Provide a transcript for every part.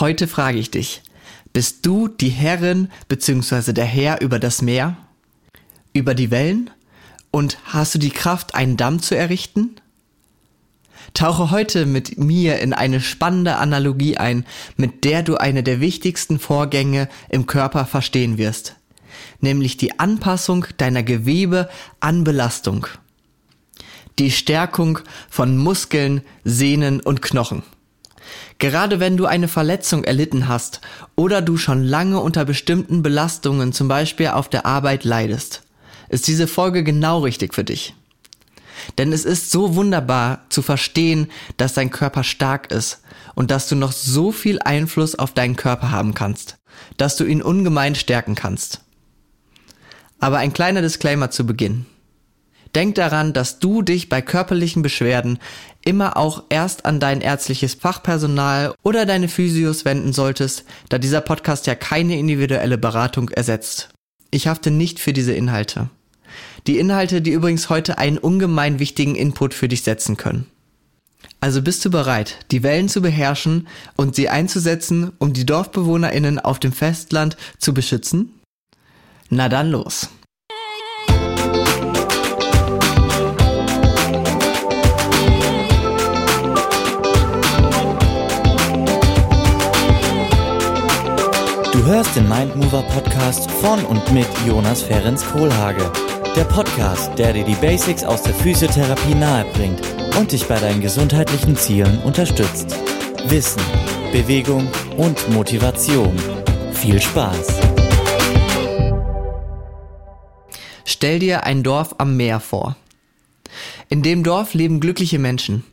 Heute frage ich dich, bist du die Herrin bzw. der Herr über das Meer? Über die Wellen? Und hast du die Kraft, einen Damm zu errichten? Tauche heute mit mir in eine spannende Analogie ein, mit der du eine der wichtigsten Vorgänge im Körper verstehen wirst, nämlich die Anpassung deiner Gewebe an Belastung, die Stärkung von Muskeln, Sehnen und Knochen. Gerade wenn du eine Verletzung erlitten hast oder du schon lange unter bestimmten Belastungen, zum Beispiel auf der Arbeit, leidest, ist diese Folge genau richtig für dich. Denn es ist so wunderbar zu verstehen, dass dein Körper stark ist und dass du noch so viel Einfluss auf deinen Körper haben kannst, dass du ihn ungemein stärken kannst. Aber ein kleiner Disclaimer zu Beginn. Denk daran, dass du dich bei körperlichen Beschwerden immer auch erst an dein ärztliches Fachpersonal oder deine Physios wenden solltest, da dieser Podcast ja keine individuelle Beratung ersetzt. Ich hafte nicht für diese Inhalte. Die Inhalte, die übrigens heute einen ungemein wichtigen Input für dich setzen können. Also bist du bereit, die Wellen zu beherrschen und sie einzusetzen, um die Dorfbewohnerinnen auf dem Festland zu beschützen? Na dann los. Hörst den Mindmover Podcast von und mit Jonas Ferens Kohlhage. Der Podcast, der dir die Basics aus der Physiotherapie nahebringt und dich bei deinen gesundheitlichen Zielen unterstützt. Wissen, Bewegung und Motivation. Viel Spaß! Stell dir ein Dorf am Meer vor. In dem Dorf leben glückliche Menschen.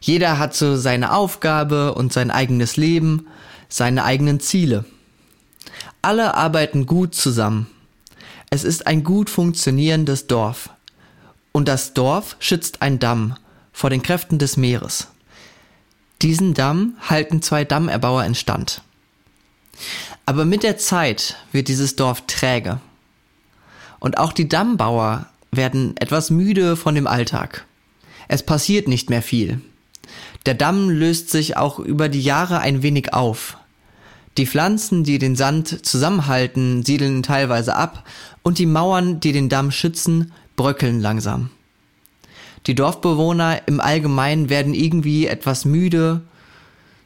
Jeder hat so seine Aufgabe und sein eigenes Leben, seine eigenen Ziele. Alle arbeiten gut zusammen. Es ist ein gut funktionierendes Dorf. Und das Dorf schützt ein Damm vor den Kräften des Meeres. Diesen Damm halten zwei Dammerbauer in Stand. Aber mit der Zeit wird dieses Dorf träge. Und auch die Dammbauer werden etwas müde von dem Alltag. Es passiert nicht mehr viel. Der Damm löst sich auch über die Jahre ein wenig auf. Die Pflanzen, die den Sand zusammenhalten, siedeln teilweise ab und die Mauern, die den Damm schützen, bröckeln langsam. Die Dorfbewohner im Allgemeinen werden irgendwie etwas müde,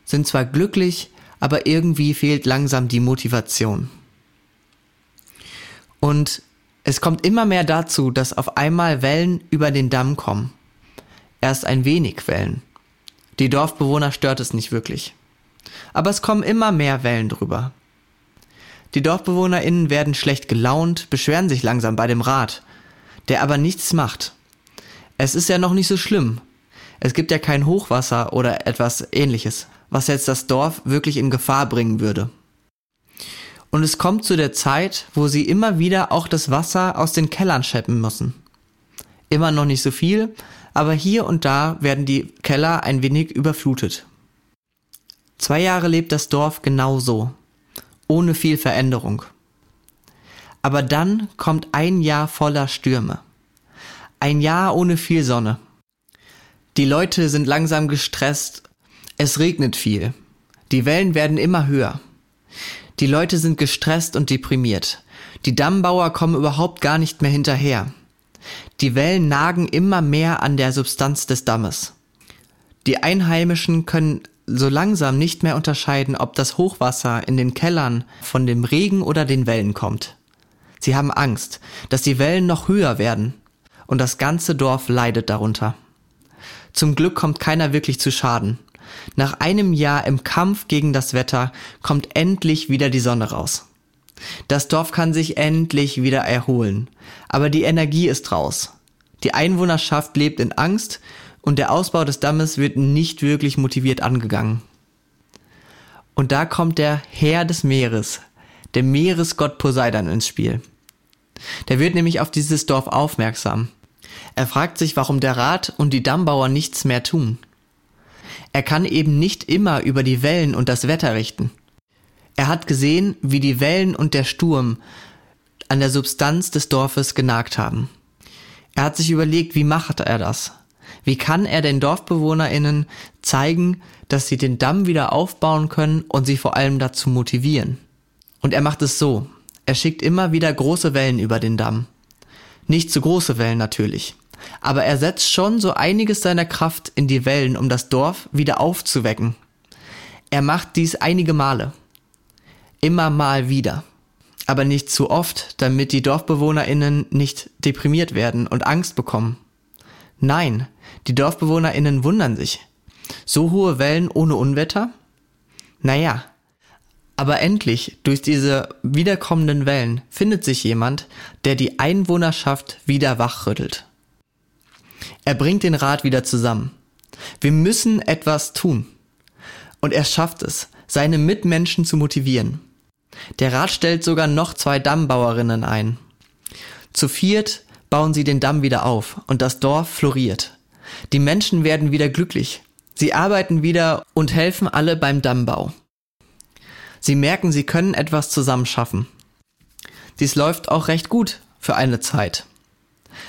sind zwar glücklich, aber irgendwie fehlt langsam die Motivation. Und es kommt immer mehr dazu, dass auf einmal Wellen über den Damm kommen. Erst ein wenig Wellen. Die Dorfbewohner stört es nicht wirklich aber es kommen immer mehr Wellen drüber. Die DorfbewohnerInnen werden schlecht gelaunt, beschweren sich langsam bei dem Rat, der aber nichts macht. Es ist ja noch nicht so schlimm. Es gibt ja kein Hochwasser oder etwas ähnliches, was jetzt das Dorf wirklich in Gefahr bringen würde. Und es kommt zu der Zeit, wo sie immer wieder auch das Wasser aus den Kellern scheppen müssen. Immer noch nicht so viel, aber hier und da werden die Keller ein wenig überflutet. Zwei Jahre lebt das Dorf genau so, ohne viel Veränderung. Aber dann kommt ein Jahr voller Stürme. Ein Jahr ohne viel Sonne. Die Leute sind langsam gestresst, es regnet viel, die Wellen werden immer höher. Die Leute sind gestresst und deprimiert. Die Dammbauer kommen überhaupt gar nicht mehr hinterher. Die Wellen nagen immer mehr an der Substanz des Dammes. Die Einheimischen können so langsam nicht mehr unterscheiden, ob das Hochwasser in den Kellern von dem Regen oder den Wellen kommt. Sie haben Angst, dass die Wellen noch höher werden und das ganze Dorf leidet darunter. Zum Glück kommt keiner wirklich zu Schaden. Nach einem Jahr im Kampf gegen das Wetter kommt endlich wieder die Sonne raus. Das Dorf kann sich endlich wieder erholen, aber die Energie ist raus. Die Einwohnerschaft lebt in Angst und der Ausbau des Dammes wird nicht wirklich motiviert angegangen. Und da kommt der Herr des Meeres, der Meeresgott Poseidon ins Spiel. Der wird nämlich auf dieses Dorf aufmerksam. Er fragt sich, warum der Rat und die Dammbauer nichts mehr tun. Er kann eben nicht immer über die Wellen und das Wetter richten. Er hat gesehen, wie die Wellen und der Sturm an der Substanz des Dorfes genagt haben. Er hat sich überlegt, wie macht er das? Wie kann er den DorfbewohnerInnen zeigen, dass sie den Damm wieder aufbauen können und sie vor allem dazu motivieren? Und er macht es so. Er schickt immer wieder große Wellen über den Damm. Nicht zu große Wellen natürlich. Aber er setzt schon so einiges seiner Kraft in die Wellen, um das Dorf wieder aufzuwecken. Er macht dies einige Male. Immer mal wieder. Aber nicht zu oft, damit die DorfbewohnerInnen nicht deprimiert werden und Angst bekommen. Nein, die DorfbewohnerInnen wundern sich. So hohe Wellen ohne Unwetter? Naja. Aber endlich, durch diese wiederkommenden Wellen, findet sich jemand, der die Einwohnerschaft wieder wachrüttelt. Er bringt den Rat wieder zusammen. Wir müssen etwas tun. Und er schafft es, seine Mitmenschen zu motivieren. Der Rat stellt sogar noch zwei Dammbauerinnen ein. Zu viert bauen sie den Damm wieder auf und das Dorf floriert. Die Menschen werden wieder glücklich. Sie arbeiten wieder und helfen alle beim Dammbau. Sie merken, sie können etwas zusammen schaffen. Dies läuft auch recht gut für eine Zeit.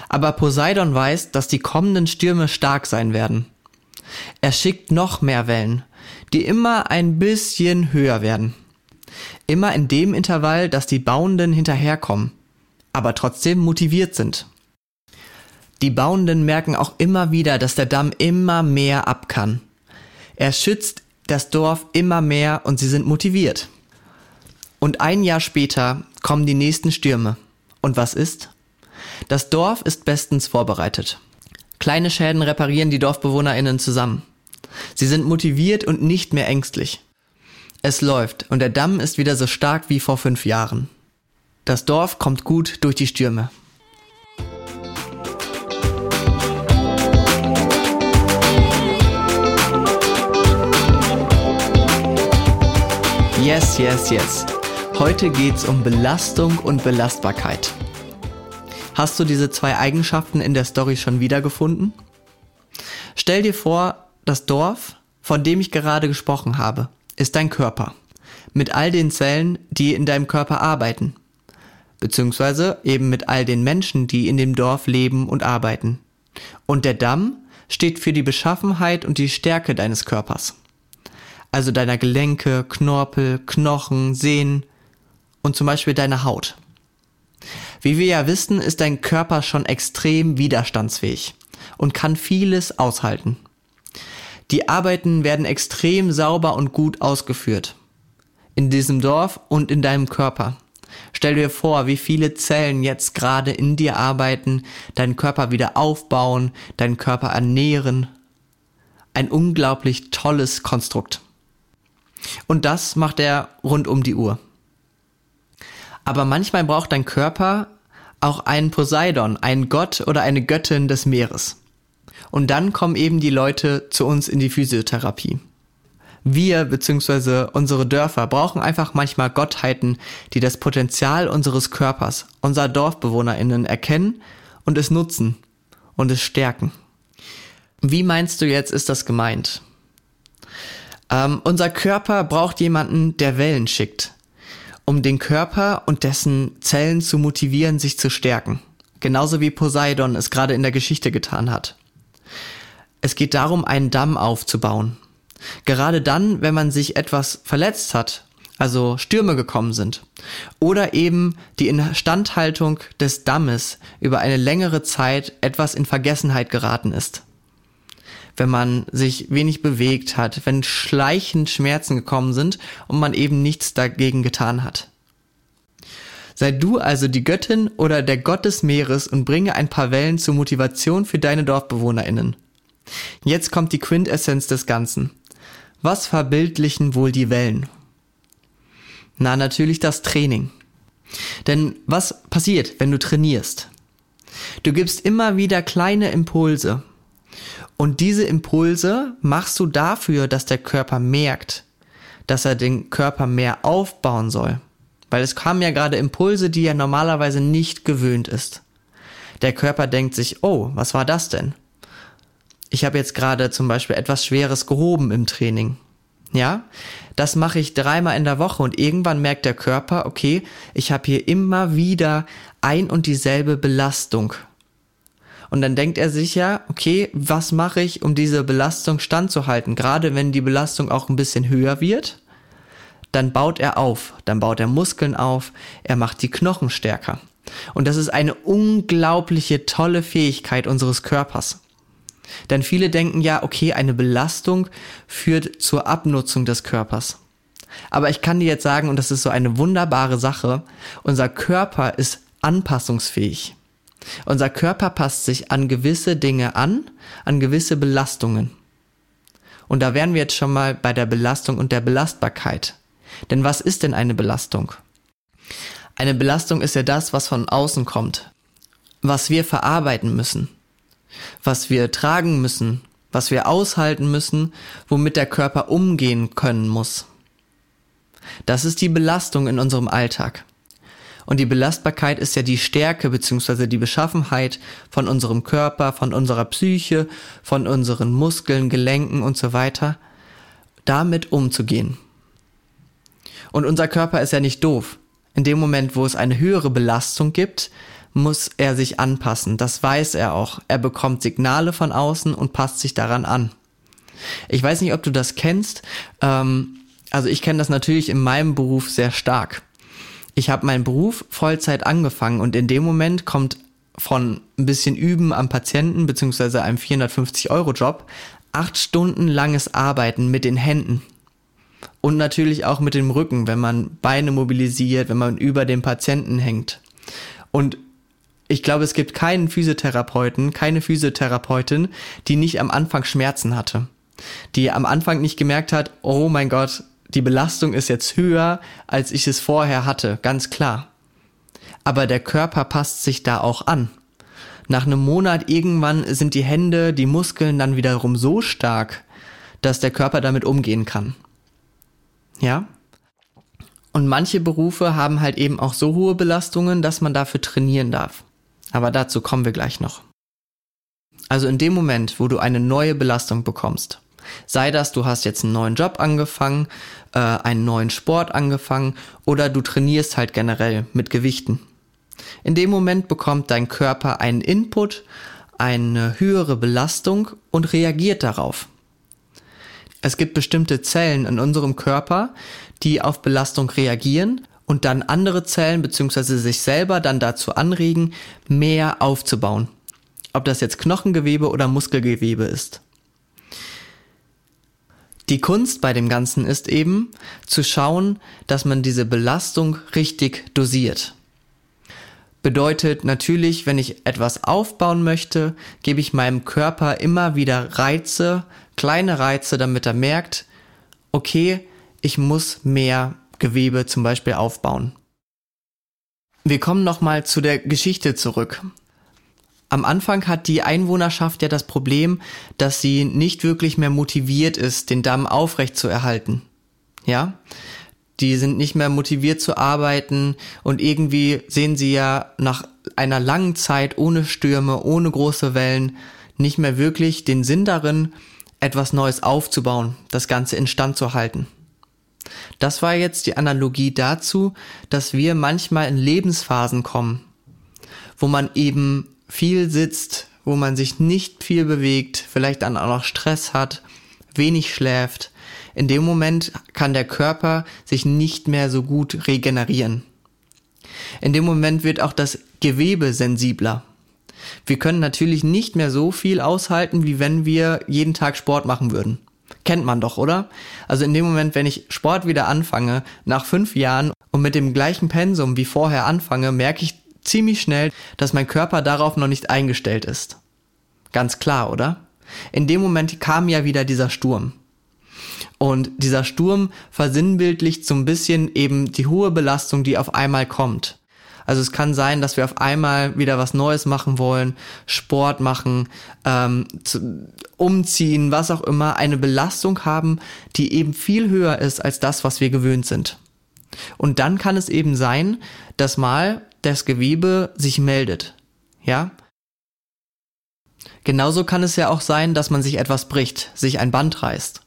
Aber Poseidon weiß, dass die kommenden Stürme stark sein werden. Er schickt noch mehr Wellen, die immer ein bisschen höher werden. Immer in dem Intervall, dass die Bauenden hinterherkommen, aber trotzdem motiviert sind. Die Bauenden merken auch immer wieder, dass der Damm immer mehr ab kann. Er schützt das Dorf immer mehr und sie sind motiviert. Und ein Jahr später kommen die nächsten Stürme. Und was ist? Das Dorf ist bestens vorbereitet. Kleine Schäden reparieren die DorfbewohnerInnen zusammen. Sie sind motiviert und nicht mehr ängstlich. Es läuft und der Damm ist wieder so stark wie vor fünf Jahren. Das Dorf kommt gut durch die Stürme. Yes, yes, yes. Heute geht's um Belastung und Belastbarkeit. Hast du diese zwei Eigenschaften in der Story schon wiedergefunden? Stell dir vor, das Dorf, von dem ich gerade gesprochen habe, ist dein Körper. Mit all den Zellen, die in deinem Körper arbeiten. Beziehungsweise eben mit all den Menschen, die in dem Dorf leben und arbeiten. Und der Damm steht für die Beschaffenheit und die Stärke deines Körpers. Also deiner Gelenke, Knorpel, Knochen, Sehnen und zum Beispiel deiner Haut. Wie wir ja wissen, ist dein Körper schon extrem widerstandsfähig und kann vieles aushalten. Die Arbeiten werden extrem sauber und gut ausgeführt. In diesem Dorf und in deinem Körper. Stell dir vor, wie viele Zellen jetzt gerade in dir arbeiten, deinen Körper wieder aufbauen, deinen Körper ernähren. Ein unglaublich tolles Konstrukt. Und das macht er rund um die Uhr. Aber manchmal braucht dein Körper auch einen Poseidon, einen Gott oder eine Göttin des Meeres. Und dann kommen eben die Leute zu uns in die Physiotherapie. Wir bzw. unsere Dörfer brauchen einfach manchmal Gottheiten, die das Potenzial unseres Körpers, unserer Dorfbewohnerinnen erkennen und es nutzen und es stärken. Wie meinst du jetzt, ist das gemeint? Ähm, unser Körper braucht jemanden, der Wellen schickt, um den Körper und dessen Zellen zu motivieren, sich zu stärken. Genauso wie Poseidon es gerade in der Geschichte getan hat. Es geht darum, einen Damm aufzubauen. Gerade dann, wenn man sich etwas verletzt hat, also Stürme gekommen sind, oder eben die Instandhaltung des Dammes über eine längere Zeit etwas in Vergessenheit geraten ist wenn man sich wenig bewegt hat, wenn schleichend Schmerzen gekommen sind und man eben nichts dagegen getan hat. Sei du also die Göttin oder der Gott des Meeres und bringe ein paar Wellen zur Motivation für deine DorfbewohnerInnen. Jetzt kommt die Quintessenz des Ganzen. Was verbildlichen wohl die Wellen? Na, natürlich das Training. Denn was passiert, wenn du trainierst? Du gibst immer wieder kleine Impulse, und diese Impulse machst du dafür, dass der Körper merkt, dass er den Körper mehr aufbauen soll. Weil es kamen ja gerade Impulse, die er normalerweise nicht gewöhnt ist. Der Körper denkt sich, oh, was war das denn? Ich habe jetzt gerade zum Beispiel etwas Schweres gehoben im Training. Ja, das mache ich dreimal in der Woche und irgendwann merkt der Körper, okay, ich habe hier immer wieder ein und dieselbe Belastung Und dann denkt er sich ja, okay, was mache ich, um diese Belastung standzuhalten? Gerade wenn die Belastung auch ein bisschen höher wird, dann baut er auf, dann baut er Muskeln auf, er macht die Knochen stärker. Und das ist eine unglaubliche tolle Fähigkeit unseres Körpers. Denn viele denken ja, okay, eine Belastung führt zur Abnutzung des Körpers. Aber ich kann dir jetzt sagen, und das ist so eine wunderbare Sache, unser Körper ist anpassungsfähig. Unser Körper passt sich an gewisse Dinge an, an gewisse Belastungen. Und da wären wir jetzt schon mal bei der Belastung und der Belastbarkeit. Denn was ist denn eine Belastung? Eine Belastung ist ja das, was von außen kommt, was wir verarbeiten müssen, was wir tragen müssen, was wir aushalten müssen, womit der Körper umgehen können muss. Das ist die Belastung in unserem Alltag. Und die Belastbarkeit ist ja die Stärke bzw. die Beschaffenheit von unserem Körper, von unserer Psyche, von unseren Muskeln, Gelenken und so weiter, damit umzugehen. Und unser Körper ist ja nicht doof. In dem Moment, wo es eine höhere Belastung gibt, muss er sich anpassen. Das weiß er auch. Er bekommt Signale von außen und passt sich daran an. Ich weiß nicht, ob du das kennst. Ähm, also ich kenne das natürlich in meinem Beruf sehr stark ich habe meinen Beruf Vollzeit angefangen und in dem Moment kommt von ein bisschen Üben am Patienten beziehungsweise einem 450-Euro-Job acht Stunden langes Arbeiten mit den Händen. Und natürlich auch mit dem Rücken, wenn man Beine mobilisiert, wenn man über dem Patienten hängt. Und ich glaube, es gibt keinen Physiotherapeuten, keine Physiotherapeutin, die nicht am Anfang Schmerzen hatte. Die am Anfang nicht gemerkt hat, oh mein Gott, die Belastung ist jetzt höher, als ich es vorher hatte, ganz klar. Aber der Körper passt sich da auch an. Nach einem Monat irgendwann sind die Hände, die Muskeln dann wiederum so stark, dass der Körper damit umgehen kann. Ja? Und manche Berufe haben halt eben auch so hohe Belastungen, dass man dafür trainieren darf. Aber dazu kommen wir gleich noch. Also in dem Moment, wo du eine neue Belastung bekommst, Sei das, du hast jetzt einen neuen Job angefangen, äh, einen neuen Sport angefangen oder du trainierst halt generell mit Gewichten. In dem Moment bekommt dein Körper einen Input, eine höhere Belastung und reagiert darauf. Es gibt bestimmte Zellen in unserem Körper, die auf Belastung reagieren und dann andere Zellen bzw. sich selber dann dazu anregen, mehr aufzubauen. Ob das jetzt Knochengewebe oder Muskelgewebe ist. Die Kunst bei dem Ganzen ist eben zu schauen, dass man diese Belastung richtig dosiert. Bedeutet natürlich, wenn ich etwas aufbauen möchte, gebe ich meinem Körper immer wieder Reize, kleine Reize, damit er merkt, okay, ich muss mehr Gewebe zum Beispiel aufbauen. Wir kommen nochmal zu der Geschichte zurück. Am Anfang hat die Einwohnerschaft ja das Problem, dass sie nicht wirklich mehr motiviert ist, den Damm aufrecht zu erhalten. Ja? Die sind nicht mehr motiviert zu arbeiten und irgendwie sehen sie ja nach einer langen Zeit ohne Stürme, ohne große Wellen nicht mehr wirklich den Sinn darin, etwas Neues aufzubauen, das Ganze instand zu halten. Das war jetzt die Analogie dazu, dass wir manchmal in Lebensphasen kommen, wo man eben viel sitzt, wo man sich nicht viel bewegt, vielleicht dann auch noch Stress hat, wenig schläft, in dem Moment kann der Körper sich nicht mehr so gut regenerieren. In dem Moment wird auch das Gewebe sensibler. Wir können natürlich nicht mehr so viel aushalten, wie wenn wir jeden Tag Sport machen würden. Kennt man doch, oder? Also in dem Moment, wenn ich Sport wieder anfange, nach fünf Jahren und mit dem gleichen Pensum wie vorher anfange, merke ich ziemlich schnell, dass mein Körper darauf noch nicht eingestellt ist. Ganz klar, oder? In dem Moment kam ja wieder dieser Sturm. Und dieser Sturm versinnbildlicht so ein bisschen eben die hohe Belastung, die auf einmal kommt. Also es kann sein, dass wir auf einmal wieder was Neues machen wollen, Sport machen, ähm, zu, umziehen, was auch immer, eine Belastung haben, die eben viel höher ist als das, was wir gewöhnt sind. Und dann kann es eben sein, dass mal das Gewebe sich meldet. Ja? Genauso kann es ja auch sein, dass man sich etwas bricht, sich ein Band reißt.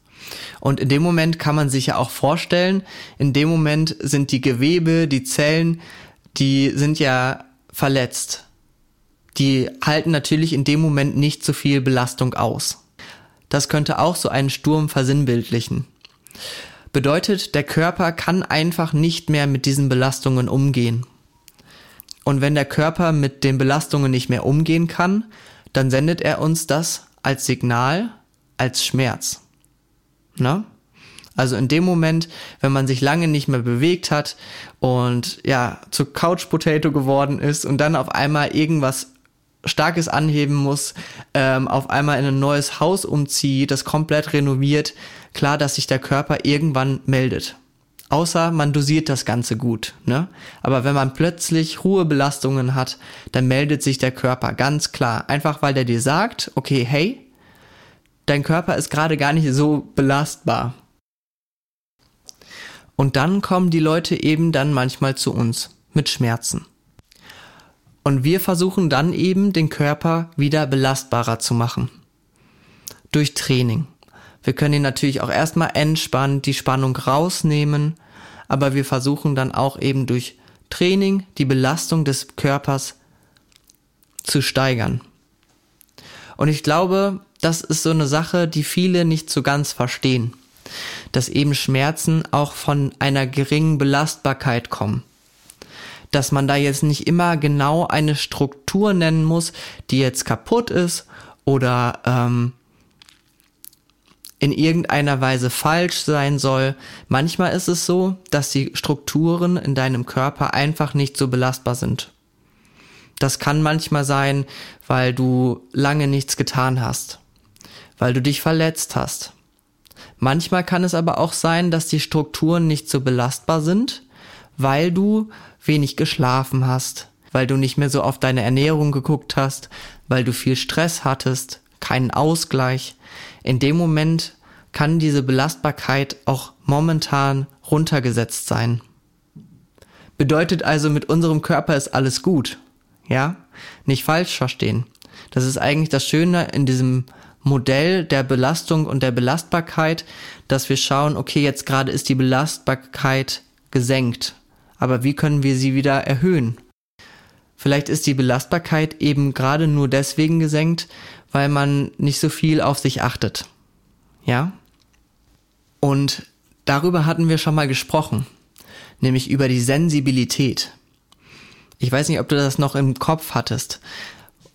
Und in dem Moment kann man sich ja auch vorstellen, in dem Moment sind die Gewebe, die Zellen, die sind ja verletzt. die halten natürlich in dem Moment nicht so viel Belastung aus. Das könnte auch so einen Sturm versinnbildlichen. Bedeutet, der Körper kann einfach nicht mehr mit diesen Belastungen umgehen. Und wenn der Körper mit den Belastungen nicht mehr umgehen kann, dann sendet er uns das als Signal, als Schmerz. Na? Also in dem Moment, wenn man sich lange nicht mehr bewegt hat und ja, zu Couch Potato geworden ist und dann auf einmal irgendwas Starkes anheben muss, ähm, auf einmal in ein neues Haus umzieht, das komplett renoviert, klar, dass sich der Körper irgendwann meldet. Außer man dosiert das Ganze gut, ne? Aber wenn man plötzlich hohe Belastungen hat, dann meldet sich der Körper ganz klar. Einfach weil der dir sagt, okay, hey, dein Körper ist gerade gar nicht so belastbar. Und dann kommen die Leute eben dann manchmal zu uns mit Schmerzen. Und wir versuchen dann eben den Körper wieder belastbarer zu machen. Durch Training. Wir können ihn natürlich auch erstmal entspannen, die Spannung rausnehmen, aber wir versuchen dann auch eben durch Training die Belastung des Körpers zu steigern. Und ich glaube, das ist so eine Sache, die viele nicht so ganz verstehen, dass eben Schmerzen auch von einer geringen Belastbarkeit kommen dass man da jetzt nicht immer genau eine Struktur nennen muss, die jetzt kaputt ist oder ähm, in irgendeiner Weise falsch sein soll. Manchmal ist es so, dass die Strukturen in deinem Körper einfach nicht so belastbar sind. Das kann manchmal sein, weil du lange nichts getan hast, weil du dich verletzt hast. Manchmal kann es aber auch sein, dass die Strukturen nicht so belastbar sind, weil du wenig geschlafen hast, weil du nicht mehr so auf deine Ernährung geguckt hast, weil du viel Stress hattest, keinen Ausgleich. In dem Moment kann diese Belastbarkeit auch momentan runtergesetzt sein. Bedeutet also, mit unserem Körper ist alles gut. Ja? Nicht falsch verstehen. Das ist eigentlich das Schöne in diesem Modell der Belastung und der Belastbarkeit, dass wir schauen, okay, jetzt gerade ist die Belastbarkeit gesenkt aber wie können wir sie wieder erhöhen? Vielleicht ist die Belastbarkeit eben gerade nur deswegen gesenkt, weil man nicht so viel auf sich achtet. Ja? Und darüber hatten wir schon mal gesprochen, nämlich über die Sensibilität. Ich weiß nicht, ob du das noch im Kopf hattest,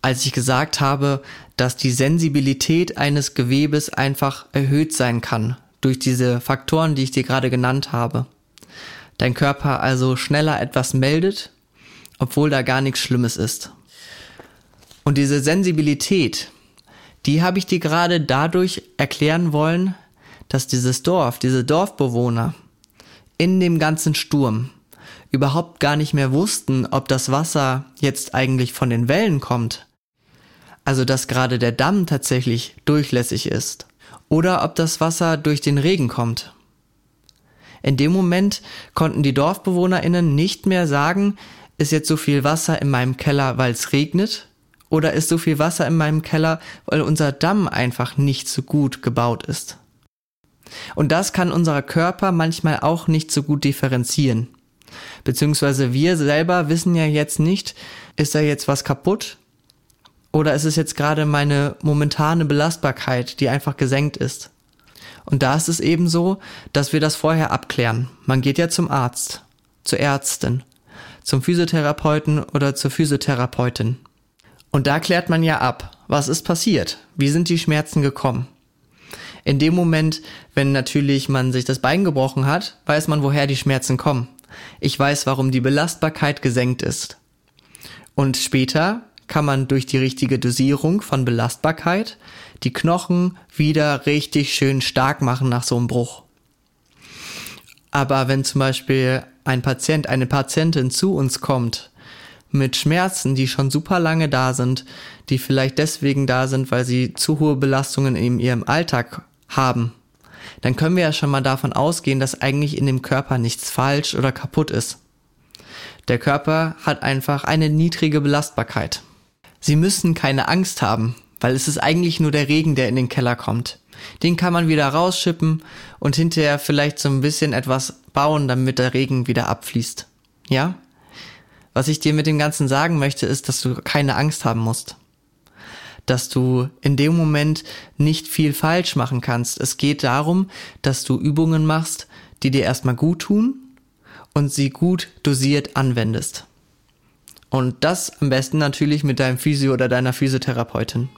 als ich gesagt habe, dass die Sensibilität eines Gewebes einfach erhöht sein kann durch diese Faktoren, die ich dir gerade genannt habe dein Körper also schneller etwas meldet, obwohl da gar nichts Schlimmes ist. Und diese Sensibilität, die habe ich dir gerade dadurch erklären wollen, dass dieses Dorf, diese Dorfbewohner in dem ganzen Sturm überhaupt gar nicht mehr wussten, ob das Wasser jetzt eigentlich von den Wellen kommt, also dass gerade der Damm tatsächlich durchlässig ist, oder ob das Wasser durch den Regen kommt. In dem Moment konnten die DorfbewohnerInnen nicht mehr sagen, ist jetzt so viel Wasser in meinem Keller, weil es regnet? Oder ist so viel Wasser in meinem Keller, weil unser Damm einfach nicht so gut gebaut ist? Und das kann unser Körper manchmal auch nicht so gut differenzieren. Beziehungsweise wir selber wissen ja jetzt nicht, ist da jetzt was kaputt? Oder ist es jetzt gerade meine momentane Belastbarkeit, die einfach gesenkt ist? Und da ist es eben so, dass wir das vorher abklären. Man geht ja zum Arzt, zur Ärztin, zum Physiotherapeuten oder zur Physiotherapeutin. Und da klärt man ja ab, was ist passiert, wie sind die Schmerzen gekommen. In dem Moment, wenn natürlich man sich das Bein gebrochen hat, weiß man, woher die Schmerzen kommen. Ich weiß, warum die Belastbarkeit gesenkt ist. Und später kann man durch die richtige Dosierung von Belastbarkeit die Knochen wieder richtig schön stark machen nach so einem Bruch. Aber wenn zum Beispiel ein Patient, eine Patientin zu uns kommt mit Schmerzen, die schon super lange da sind, die vielleicht deswegen da sind, weil sie zu hohe Belastungen in ihrem Alltag haben, dann können wir ja schon mal davon ausgehen, dass eigentlich in dem Körper nichts falsch oder kaputt ist. Der Körper hat einfach eine niedrige Belastbarkeit. Sie müssen keine Angst haben, weil es ist eigentlich nur der Regen, der in den Keller kommt. Den kann man wieder rausschippen und hinterher vielleicht so ein bisschen etwas bauen, damit der Regen wieder abfließt. Ja? Was ich dir mit dem Ganzen sagen möchte, ist, dass du keine Angst haben musst. Dass du in dem Moment nicht viel falsch machen kannst. Es geht darum, dass du Übungen machst, die dir erstmal gut tun und sie gut dosiert anwendest. Und das am besten natürlich mit deinem Physio oder deiner Physiotherapeutin.